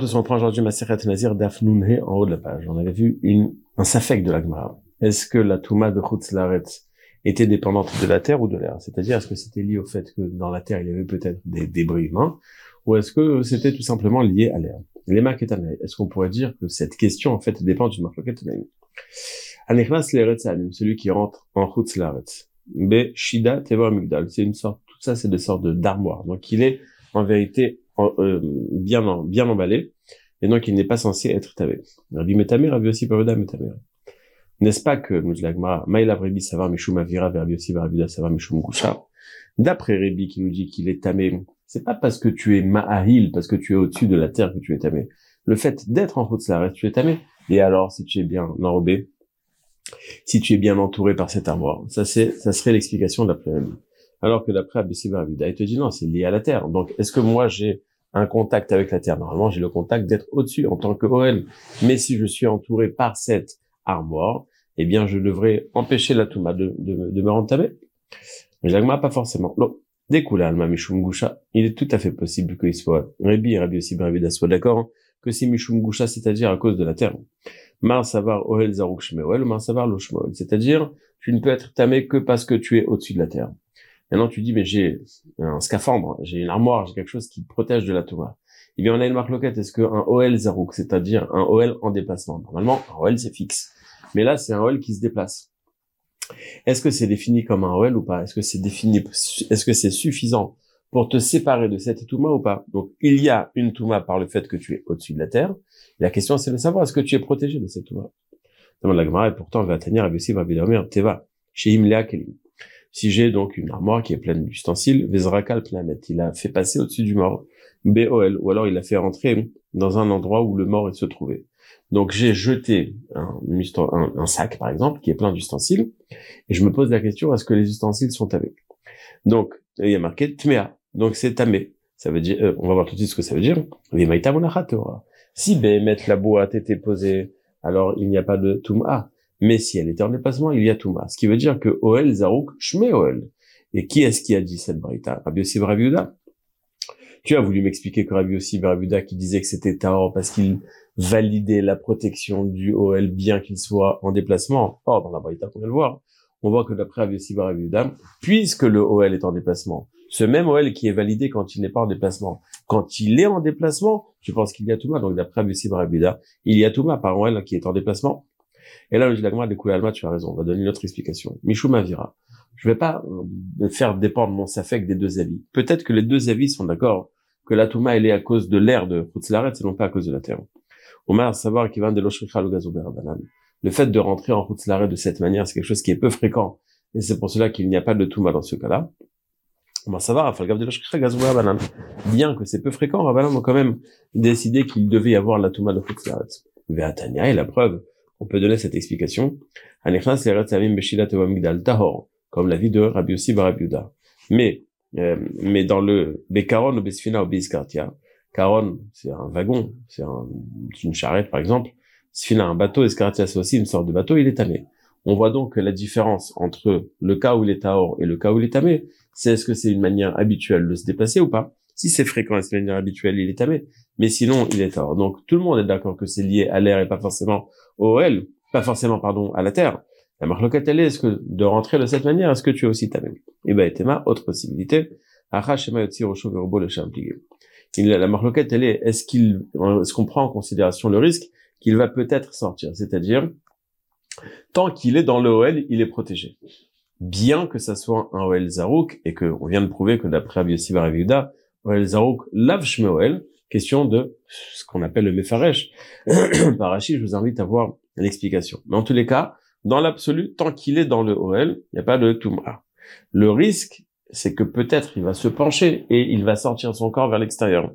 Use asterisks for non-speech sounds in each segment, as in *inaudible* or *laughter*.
tous, on prend aujourd'hui Maseret Nazir Dafnunhe en haut de la page. On avait vu un safek de la Gemara. Est-ce que la Touma de Chutzlaret était dépendante de la terre ou de l'air? C'est-à-dire, est-ce que c'était lié au fait que dans la terre, il y avait peut-être des débris humains? Ou est-ce que c'était tout simplement lié à l'air? Les marques Est-ce qu'on pourrait dire que cette question, en fait, dépend d'une marque Anichnas celui qui rentre en Chutzlaret. B. Shida Teva Migdal. C'est une sorte, tout ça, c'est des sortes d'armoires. Donc, il est, en vérité, euh, bien, bien emballé, et donc il n'est pas censé être tavé. Rabbi Metamir, Rabbi aussi Paroda Metamir. N'est-ce pas que, nous Maïla Rebi Savar Mishum Avira, Rabbi aussi Rabbi Savar Mishum Gusha. D'après Rebi qui nous dit qu'il est tamé, c'est pas parce que tu es Ma'ahil, parce que tu es au-dessus de la terre que tu es tamé. Le fait d'être en route reste tu es tamé. Et alors, si tu es bien enrobé, si tu es bien entouré par cette armoire, ça c'est, ça serait l'explication d'après Rebi. Alors que d'après Abissi Rabida, il te dit non, c'est lié à la terre. Donc, est-ce que moi j'ai un contact avec la terre. Normalement, j'ai le contact d'être au-dessus en tant que OL. Mais si je suis entouré par cette armoire, eh bien, je devrais empêcher la Touma de, de, de me rentamer. Mais l'agma, pas forcément. Non. Découle Alma Mishum Gusha. Il est tout à fait possible qu'il soit Rebi et Rabbi aussi Bravida soit d'accord hein, que c'est Mishum Gusha, c'est-à-dire à cause de la terre. Mar Savar Ohel Zaruk Shmeoel, Mar Savar Loshmoel. C'est-à-dire, tu ne peux être tamé que parce que tu es au-dessus de la terre. Maintenant, tu dis, mais j'ai un scaphandre, j'ai une armoire, j'ai quelque chose qui protège de la touma. Eh bien, on a une marque loquette. Est-ce qu'un OL zarouk, c'est-à-dire un OL en déplacement, normalement, un OL, c'est fixe. Mais là, c'est un OL qui se déplace. Est-ce que c'est défini comme un OL ou pas? Est-ce que c'est défini, est-ce que c'est suffisant pour te séparer de cette touma ou pas? Donc, il y a une touma par le fait que tu es au-dessus de la terre. La question, c'est de savoir, est-ce que tu es protégé de cette touma? Demande la Gemara, et pourtant, va tenir, va teva, chez Imlea. Si j'ai donc une armoire qui est pleine d'ustensiles, Vezrakal Planet, il a fait passer au-dessus du mort, BOL, ou alors il a fait rentrer dans un endroit où le mort se trouvait. Donc j'ai jeté un, sac, par exemple, qui est plein d'ustensiles, et je me pose la question, est-ce que les ustensiles sont avec? Donc, il y a marqué Tmea, donc c'est tamé. Ça veut dire, euh, on va voir tout de suite ce que ça veut dire. Si Behemet la boîte était posée, alors il n'y a pas de Tum'a. Mais si elle était en déplacement, il y a Touma. Ce qui veut dire que Oel Zarouk Shme Oel. Et qui est-ce qui a dit cette braïta Rabbi Yossi Tu as voulu m'expliquer que Rabbi Yossi qui disait que c'était Taor parce qu'il validait la protection du OL bien qu'il soit en déplacement. Or, dans la braïta qu'on vient de voir, on voit que d'après Rabbi Yossi puisque le OL est en déplacement, ce même OL qui est validé quand il n'est pas en déplacement, quand il est en déplacement, je pense qu'il y a Touma. Donc d'après Rabbi Yossi Rabiuda, il y a Touma par OL qui est en déplacement et là, le dit la des Alma, tu as raison, on va donner une autre explication. Michou Mavira. Je vais pas euh, faire dépendre mon safek des deux avis. Peut-être que les deux avis sont d'accord que la Touma, est à cause de l'air de Hutzlaret et non pas à cause de la terre. Omar, savoir qu'il va de l'Oshricha le fait de rentrer en Hutzlaret de cette manière, c'est quelque chose qui est peu fréquent. Et c'est pour cela qu'il n'y a pas de Touma dans ce cas-là. Va savoir, bien que c'est peu fréquent, Rabbanan ont quand même décidé qu'il devait y avoir la Touma de Hutzlaret. Ve'atania, et la preuve, on peut donner cette explication. Comme la vie de Rabbi Yossi. Mais, euh, mais dans le Bekaron ou Besfina ou Biskartia, Caron, c'est un wagon, c'est un, une charrette par exemple. Sfina, un bateau, Escartia, c'est aussi une sorte de bateau, il est tamé. On voit donc la différence entre le cas où il est taor et le cas où il est tamé, c'est est-ce que c'est une manière habituelle de se déplacer ou pas? Si c'est fréquent c'est une manière habituelle, il est tamé. Mais sinon, il est taor. Donc tout le monde est d'accord que c'est lié à l'air et pas forcément OL, pas forcément, pardon, à la terre. La marloquette, elle est, est-ce que de rentrer de cette manière, est-ce que tu es aussi ta même Eh ben, ma autre possibilité. La marloquette, elle est, est-ce qu'il, est-ce qu'on prend en considération le risque qu'il va peut-être sortir? C'est-à-dire, tant qu'il est dans le OL, il est protégé. Bien que ça soit un OL Zarouk, et que on vient de prouver que d'après Abiyosi Viuda, OL Zarouk lave OL, question de ce qu'on appelle le Mefaresh. *clears throat* Parachi, je vous invite à voir l'explication. Mais en tous les cas, dans l'absolu, tant qu'il est dans le OL, il n'y a pas de Tumra. Le risque, c'est que peut-être il va se pencher et il va sortir son corps vers l'extérieur.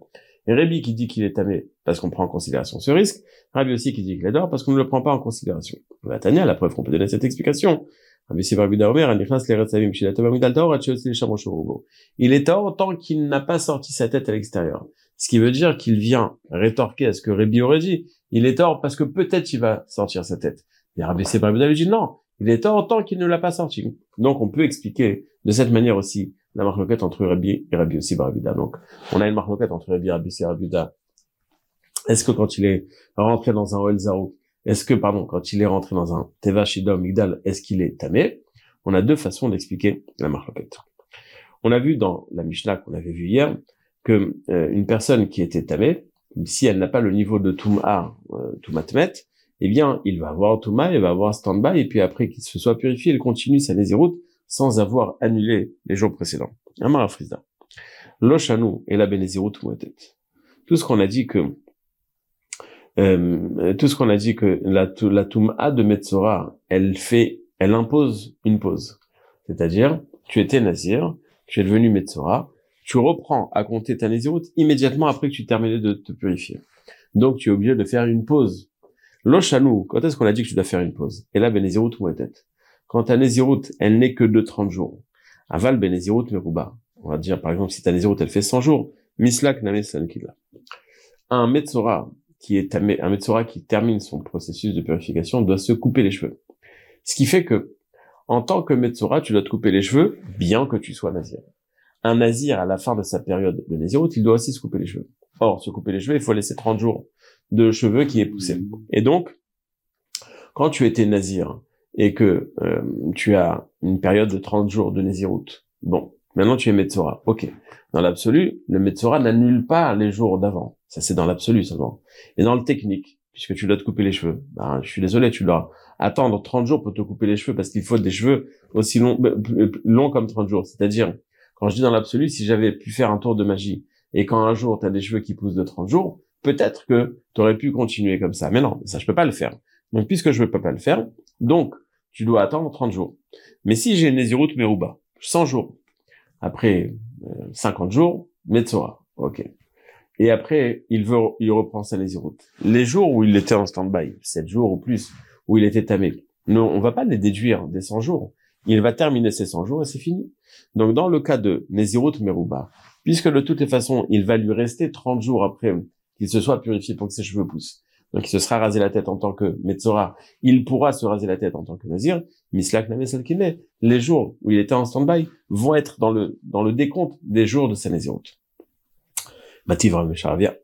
Et Rébi qui dit qu'il est tamé parce qu'on prend en considération ce risque, Rabbi aussi qui dit qu'il adore parce qu'on ne le prend pas en considération. Tania, la preuve qu'on peut donner cette explication. Il est tort tant qu'il n'a pas sorti sa tête à l'extérieur. Ce qui veut dire qu'il vient rétorquer à ce que Rébi aurait dit. Il est tort parce que peut-être il va sortir sa tête. Et Rabbi lui dit non. Il est tort tant qu'il ne l'a pas sorti. Donc on peut expliquer de cette manière aussi la marloquette entre Rabbi et Rabbi aussi Barabuda. Donc on a une marloquette entre Rabbi et Rabbi Est-ce que quand il est rentré dans un Oel est-ce que, pardon, quand il est rentré dans un Teva Shidom Migdal, est-ce qu'il est tamé? On a deux façons d'expliquer la marloquette. On a vu dans la Mishnah qu'on avait vu hier que euh, une personne qui était tamée, si elle n'a pas le niveau de Tum'a, euh, Tumatmet, eh bien, il va avoir Touma, il va avoir stand-by, et puis après qu'il se soit purifié, il continue sa Nézirut sans avoir annulé les jours précédents. Amar Frisda. L'Oshanu et la Benezirut. Tout ce qu'on a dit que euh, tout ce qu'on a dit que la, la Touma de Metzora, elle fait, elle impose une pause. C'est-à-dire, tu étais Nazir, tu es devenu Metzora, tu reprends à compter ta Nézirut immédiatement après que tu terminé de te purifier. Donc, tu es obligé de faire une pause L'Ochanou, quand est-ce qu'on a dit que tu dois faire une pause? Et là, Benezirut tête. Quand ta Nézirut, elle n'est que de 30 jours. Aval Benezirut Meruba. On va dire, par exemple, si ta Nézirut, elle fait 100 jours, Mislak Name Sankila. Un Metzora, qui est un qui termine son processus de purification, doit se couper les cheveux. Ce qui fait que, en tant que Metzora, tu dois te couper les cheveux, bien que tu sois Nazir. Un Nazir, à la fin de sa période de Nézirut, il doit aussi se couper les cheveux. Or, se couper les cheveux, il faut laisser 30 jours de cheveux qui est poussé. Et donc, quand tu étais nazir et que euh, tu as une période de 30 jours de naziroute, bon, maintenant tu es Metzora. Ok. Dans l'absolu, le Metzora n'annule pas les jours d'avant. Ça, c'est dans l'absolu seulement. Et dans le technique, puisque tu dois te couper les cheveux, ben, je suis désolé, tu dois attendre 30 jours pour te couper les cheveux parce qu'il faut des cheveux aussi longs, ben, longs comme 30 jours. C'est-à-dire, quand je dis dans l'absolu, si j'avais pu faire un tour de magie et quand un jour tu as des cheveux qui poussent de 30 jours, peut-être que tu aurais pu continuer comme ça. Mais non, ça, je peux pas le faire. Donc, puisque je ne peux pas le faire, donc, tu dois attendre 30 jours. Mais si j'ai Nézirut Meruba, 100 jours, après 50 euh, jours, Metzora, ok. Et après, il veut, il reprend sa Nézirut. Les jours où il était en stand-by, 7 jours ou plus, où il était tamé, non, on va pas les déduire des 100 jours. Il va terminer ses 100 jours et c'est fini. Donc, dans le cas de Nézirut Meruba, puisque de toutes les façons, il va lui rester 30 jours après qu'il se soit purifié pour que ses cheveux poussent. Donc il se sera rasé la tête en tant que Metzora. Il pourra se raser la tête en tant que Nazir. Mislak Namesalkine. Les jours où il était en stand-by vont être dans le, dans le décompte des jours de sa Naziroute. Mativ Rav Sharavia.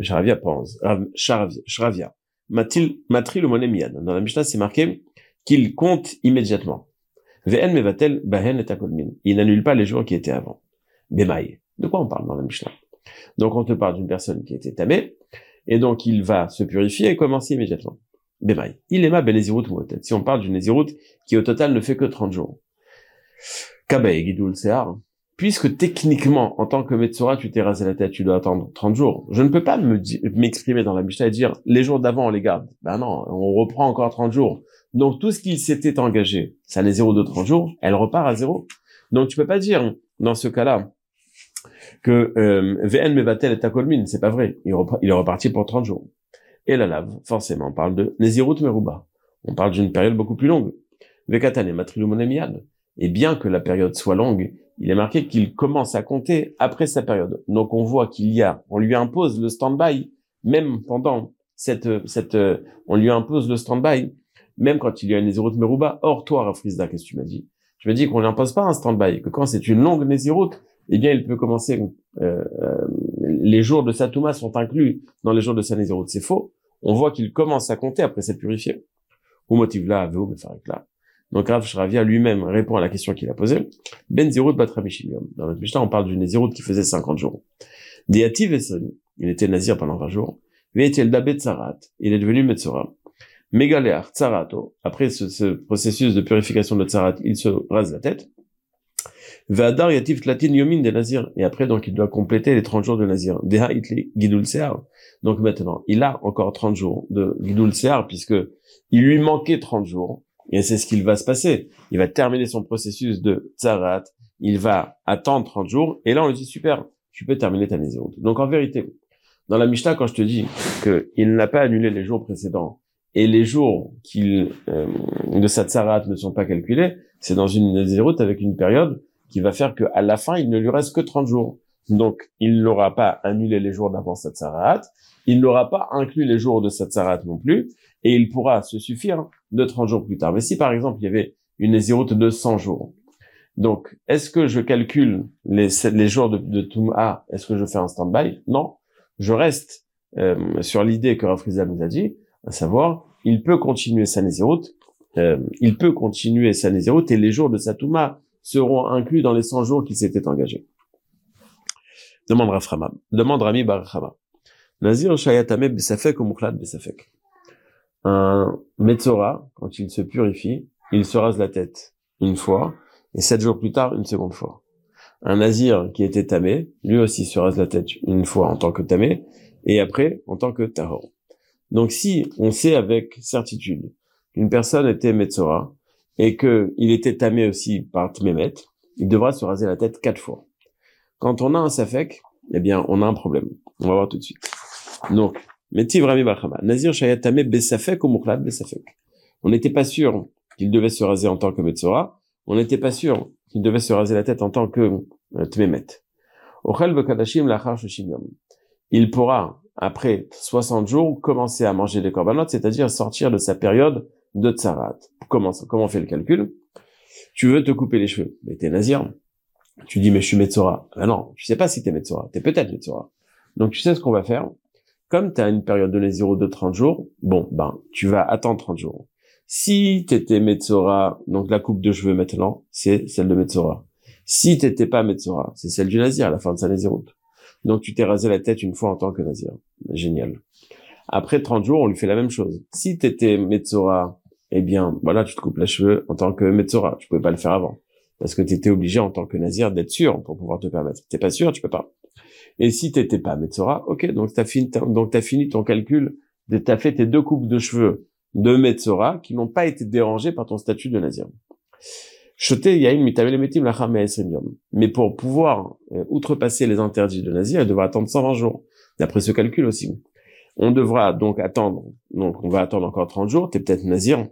Sharavia pense. Sharavia. Matil, Matri le monemiad. Dans la Mishnah, c'est marqué qu'il compte immédiatement. Ve'en mevatel bahen et Il n'annule pas les jours qui étaient avant. Bemaï. De quoi on parle dans la Mishnah? Donc on te parle d'une personne qui était tamée, et donc il va se purifier et commencer immédiatement. Bémaï. Il est ma Benezirut Mouotet. Si on parle d'une Nézirut qui au total ne fait que 30 jours. Kabae Gidoul Sehar. Puisque techniquement, en tant que Metzora, tu t'es rasé la tête, tu dois attendre 30 jours. Je ne peux pas m'exprimer dans la Mishnah et dire, les jours d'avant, on les garde. Ben non, on reprend encore 30 jours. Donc tout ce qui s'était engagé, ça les 0 de 30 jours, elle repart à zéro. Donc tu peux pas dire, dans ce cas-là, que euh, VN Mevatel est à Colmine, c'est pas vrai. Il, est reparti pour 30 jours. Et la lave, forcément, on parle de Nezirut Meruba. On parle d'une période beaucoup plus longue. Vekatane Matrilu Monemiad. Et bien que la période soit longue, il est marqué qu'il commence à compter après sa période. Donc on voit qu'il y a, on lui impose le stand-by, même pendant cette, cette, on lui impose le stand-by, même quand il y a une Nezirut Meruba. Or, toi, Rafrizda, qu'est-ce que tu m'as dit? Je me dis qu'on n'impose pas un stand-by, que quand c'est une longue Nezirut, eh bien, il peut commencer. Euh, euh, les jours de Satouma sont inclus dans les jours de Sanezirut. C'est faux. On voit qu'il commence à compter après s'être purifié. Ou motive là, faire là. Donc Rav Shravia lui-même répond à la question qu'il a posée. Ben Zirut Batramishilium. Dans notre Mishnah, on parle d'une Zirut qui faisait 50 jours. Deativ il était nazir pendant 20 jours. Veetel Dabet Tsarat, il est devenu Metzora. Megalear Tsarato, après ce, ce, processus de purification de Tsarat, il se rase la tête. Vadar yatif tlatin yomin de Nazir. Et après, donc, il doit compléter les 30 jours de Nazir. Deha itli gidul sear. Donc maintenant, il a encore 30 jours de gidul sear, puisque il lui manquait 30 jours. Et c'est ce qu'il va se passer. Il va terminer son processus de tzarat. Il va attendre 30 jours. Et là, on lui dit, super, tu peux terminer ta Nazir. Donc en vérité, dans la Mishnah, quand je te dis qu'il n'a pas annulé les jours précédents, et les jours qu'il euh, de sa tzarat ne sont pas calculés, c'est dans une Naziroute avec une période qui va faire qu'à la fin, il ne lui reste que 30 jours. Donc, il n'aura pas annulé les jours d'avant Satsarat, il n'aura pas inclus les jours de Satsarat non plus, et il pourra se suffire de 30 jours plus tard. Mais si, par exemple, il y avait une Nézirut de 100 jours, donc, est-ce que je calcule les, les jours de, de Tum'a Est-ce que je fais un stand-by? Non. Je reste euh, sur l'idée que Rav nous a dit, à savoir, il peut continuer sa Nézirut, euh, il peut continuer sa Nézirut et les jours de sa Touma seront inclus dans les 100 jours qu'il s'était engagé. Demande Raframa, demande Rami Barachama. Nazir Shayatame Besafek ou Mukhlad Besafek? Un Metzora, quand il se purifie, il se rase la tête une fois, et sept jours plus tard, une seconde fois. Un Nazir qui était tamé, lui aussi se rase la tête une fois en tant que tamé, et après en tant que tahor. Donc si on sait avec certitude qu'une personne était Metzora, et qu'il était tamé aussi par Tmemet, il devra se raser la tête quatre fois. Quand on a un Safek, eh bien, on a un problème. On va voir tout de suite. Donc, Metiv Nazir Shayatame Besafek ou Besafek? On n'était pas sûr qu'il devait se raser en tant que Metzora. On n'était pas sûr qu'il devait se raser la tête en tant que euh, Tmemet. Il pourra, après 60 jours, commencer à manger des corbanotes, c'est-à-dire sortir de sa période de tsarat. Comment, comment on fait le calcul? Tu veux te couper les cheveux, mais t'es nazir. Tu dis, mais je suis Metzora. Ben non, tu sais pas si t'es Metzora. T'es peut-être Metzora. Donc tu sais ce qu'on va faire? Comme tu as une période de Néziro de 30 jours, bon, ben, tu vas attendre 30 jours. Si tu étais Metzora, donc la coupe de cheveux maintenant, c'est celle de Metzora. Si t'étais pas Metzora, c'est celle du Nazir à la fin de sa Nézirut. Donc tu t'es rasé la tête une fois en tant que Nazir. Génial. Après 30 jours, on lui fait la même chose. Si t'étais Metzora, eh bien, voilà, tu te coupes les cheveux en tant que Metzora. Tu pouvais pas le faire avant. Parce que tu étais obligé en tant que Nazir d'être sûr pour pouvoir te permettre. T'es pas sûr, tu peux pas. Et si t'étais pas Metzora, ok, donc t'as fini, donc t'as fini ton calcul, t'as fait tes deux coupes de cheveux de Metzora qui n'ont pas été dérangés par ton statut de Nazir. Mais pour pouvoir euh, outrepasser les interdits de Nazir, il devra attendre 120 jours. D'après ce calcul aussi. On devra donc attendre, donc on va attendre encore 30 jours, t'es peut-être Nazir,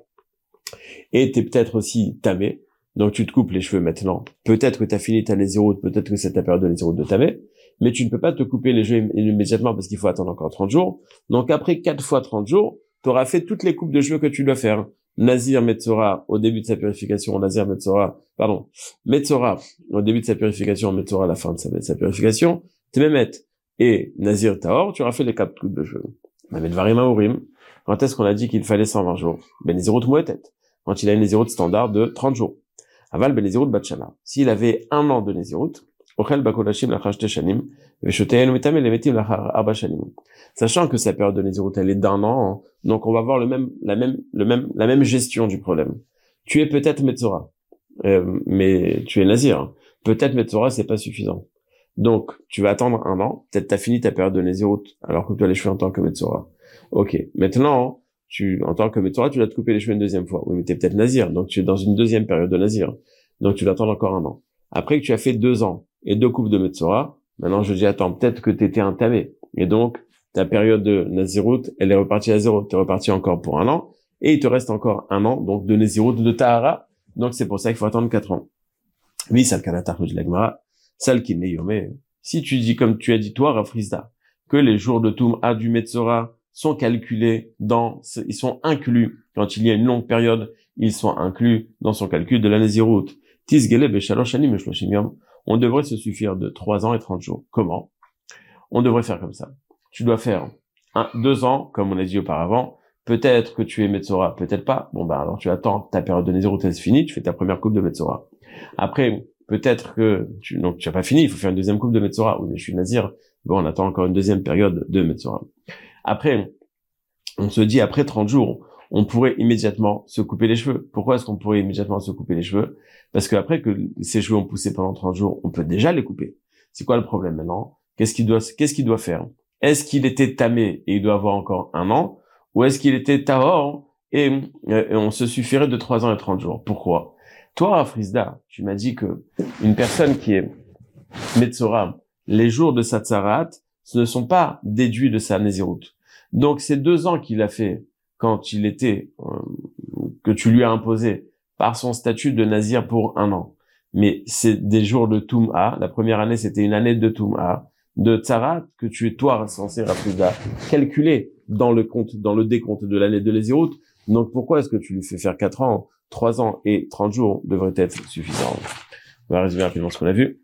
et t'es peut-être aussi tamé, donc tu te coupes les cheveux maintenant. Peut-être que t'as fini ta Nézirut, peut-être que c'est ta période de Nézirut de tamé, mais tu ne peux pas te couper les cheveux immédiatement parce qu'il faut attendre encore 30 jours. Donc après 4 fois 30 jours, tu auras fait toutes les coupes de cheveux que tu dois faire. Nazir Metzora au début de sa purification, Nazir Metzora, pardon, Metzora au début de sa purification, Metzora à la fin de sa, de sa purification, Tmemet et Nazir Taor, tu auras fait les quatre coupes de cheveux. Mamet Varima Urim, quand est-ce qu'on a dit qu'il fallait 120 jours? Ben Nezirut tête. Quand il a une Nezirut standard de 30 jours. Aval Ben Nezirut Batshana. S'il avait un an de Nezirut, Sachant que sa période de Nézirut, elle est d'un an, donc on va voir le même, la même, le même, la même gestion du problème. Tu es peut-être Metzora, euh, mais tu es Nazir. Peut-être Metzora, c'est pas suffisant. Donc, tu vas attendre un an. Peut-être t'as fini ta période de Nézirut, alors que tu as les cheveux en tant que Metzora. Ok. Maintenant, tu, en tant que Metzora, tu dois te couper les cheveux une deuxième fois. Oui, mais t'es peut-être Nazir. Donc, tu es dans une deuxième période de Nazir. Donc, tu dois attendre encore un an. Après que tu as fait deux ans, et deux coupes de Metzora. Maintenant, je dis, attends, peut-être que tu étais entamé. Et donc, ta période de Nazirut, elle est repartie à zéro. Tu es reparti encore pour un an. Et il te reste encore un an, donc de Nazirut, de Tahara. Donc, c'est pour ça qu'il faut attendre quatre ans. Oui, le de l'Agmara. Sal n'est Si tu dis, comme tu as dit toi, Rafrizda, que les jours de Toum A du Metzora sont calculés dans, ils sont inclus, quand il y a une longue période, ils sont inclus dans son calcul de la Nazirut. Tisgele Beshaloshani Meshloshim on devrait se suffire de 3 ans et 30 jours. Comment? On devrait faire comme ça. Tu dois faire un, deux ans, comme on a dit auparavant. Peut-être que tu es Metzora, peut-être pas. Bon, ben alors tu attends ta période de Nézirutès finie, tu fais ta première coupe de Metzora. Après, peut-être que tu donc tu n'as pas fini, il faut faire une deuxième coupe de Metzora. Oui, mais je suis Nazir. Bon, on attend encore une deuxième période de Metzora. Après, on se dit après 30 jours, on pourrait immédiatement se couper les cheveux. Pourquoi est-ce qu'on pourrait immédiatement se couper les cheveux? Parce qu'après que ces cheveux ont poussé pendant 30 jours, on peut déjà les couper. C'est quoi le problème maintenant? Qu'est-ce qu'il doit, faire? Est-ce qu'il était tamé et il doit avoir encore un an? Ou est-ce qu'il était tahor et, et, on se suffirait de 3 ans et 30 jours? Pourquoi? Toi, Frisda, tu m'as dit que une personne qui est Metzora, les jours de sa tzarat, ce ne sont pas déduits de sa Nézirut. Donc, ces deux ans qu'il a fait quand il était, euh, que tu lui as imposé par son statut de nazir pour un an. Mais c'est des jours de Toum'a. La première année, c'était une année de Toum'a, de Tzarat, que tu es toi censé Rafuda calculer dans le compte, dans le décompte de l'année de Lézirut. Donc pourquoi est-ce que tu lui fais faire 4 ans, 3 ans et 30 jours devrait être suffisant? On va résumer rapidement ce qu'on a vu.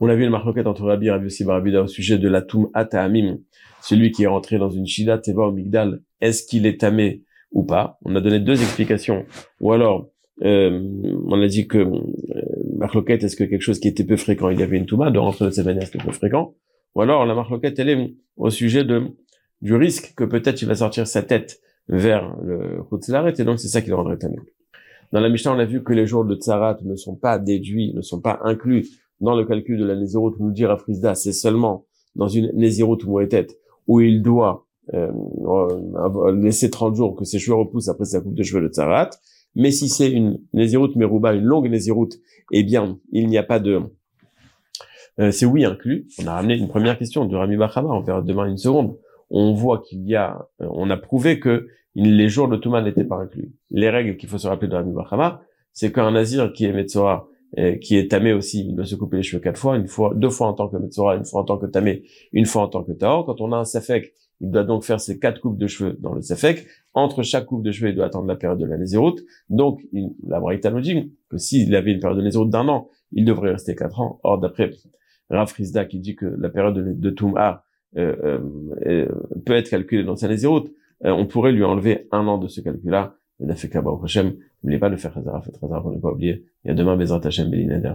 On a vu une marloquette entre Rabbi Rabbi aussi Barabida au sujet de la Toum Ataamim, celui qui est rentré dans une Shida Teva au Migdal, est-ce qu'il est tamé ou pas? On a donné deux explications. Ou alors, euh, on a dit que euh, marloquette, est-ce que quelque chose qui était peu fréquent, il y avait une Touma, de rentrer de cette manière, c'était peu fréquent? Ou alors, la marloquette, elle est au sujet de du risque que peut-être il va sortir sa tête vers le Khutzlaret, et donc c'est ça qui le rendrait tamé. Dans la Mishnah, on a vu que les jours de Tsarat ne sont pas déduits, ne sont pas inclus dans le calcul de la Nézirut, nous dire à Frisda, c'est seulement dans une Nézirut Mouetet, où il doit euh, laisser 30 jours que ses cheveux repoussent après sa coupe de cheveux de Tsarat. Mais si c'est une Nézirut Meruba, une longue Nézirut, eh bien, il n'y a pas de... Euh, c'est oui inclus. On a ramené une première question de Rami Bachama, on verra demain une seconde. On voit qu'il y a... Euh, on a prouvé que les jours de Touma n'étaient pas inclus. Les règles qu'il faut se rappeler de Rami Bachama, c'est qu'un Nazir qui est Metzora, qui est tamé aussi, il doit se couper les cheveux quatre fois, une fois, deux fois en tant que Metzora, une fois en tant que tamé, une fois en tant que Taor. Quand on a un Safek, il doit donc faire ses quatre coupes de cheveux dans le Safek. Entre chaque coupe de cheveux, il doit attendre la période de la Nézéroute. Donc, il, la Braïta nous dit que s'il avait une période de Nézéroute d'un an, il devrait rester quatre ans. Or, d'après Rav Rizda qui dit que la période de, de Toum'a euh, euh, euh, peut être calculée dans sa Nézéroute, on pourrait lui enlever un an de ce calcul-là. Il a fait qu'à Hashem, n'oubliez pas de faire Khazara, faites Khazara pour ne pas oublier. Il y a demain Bezrat Hashem Belinader.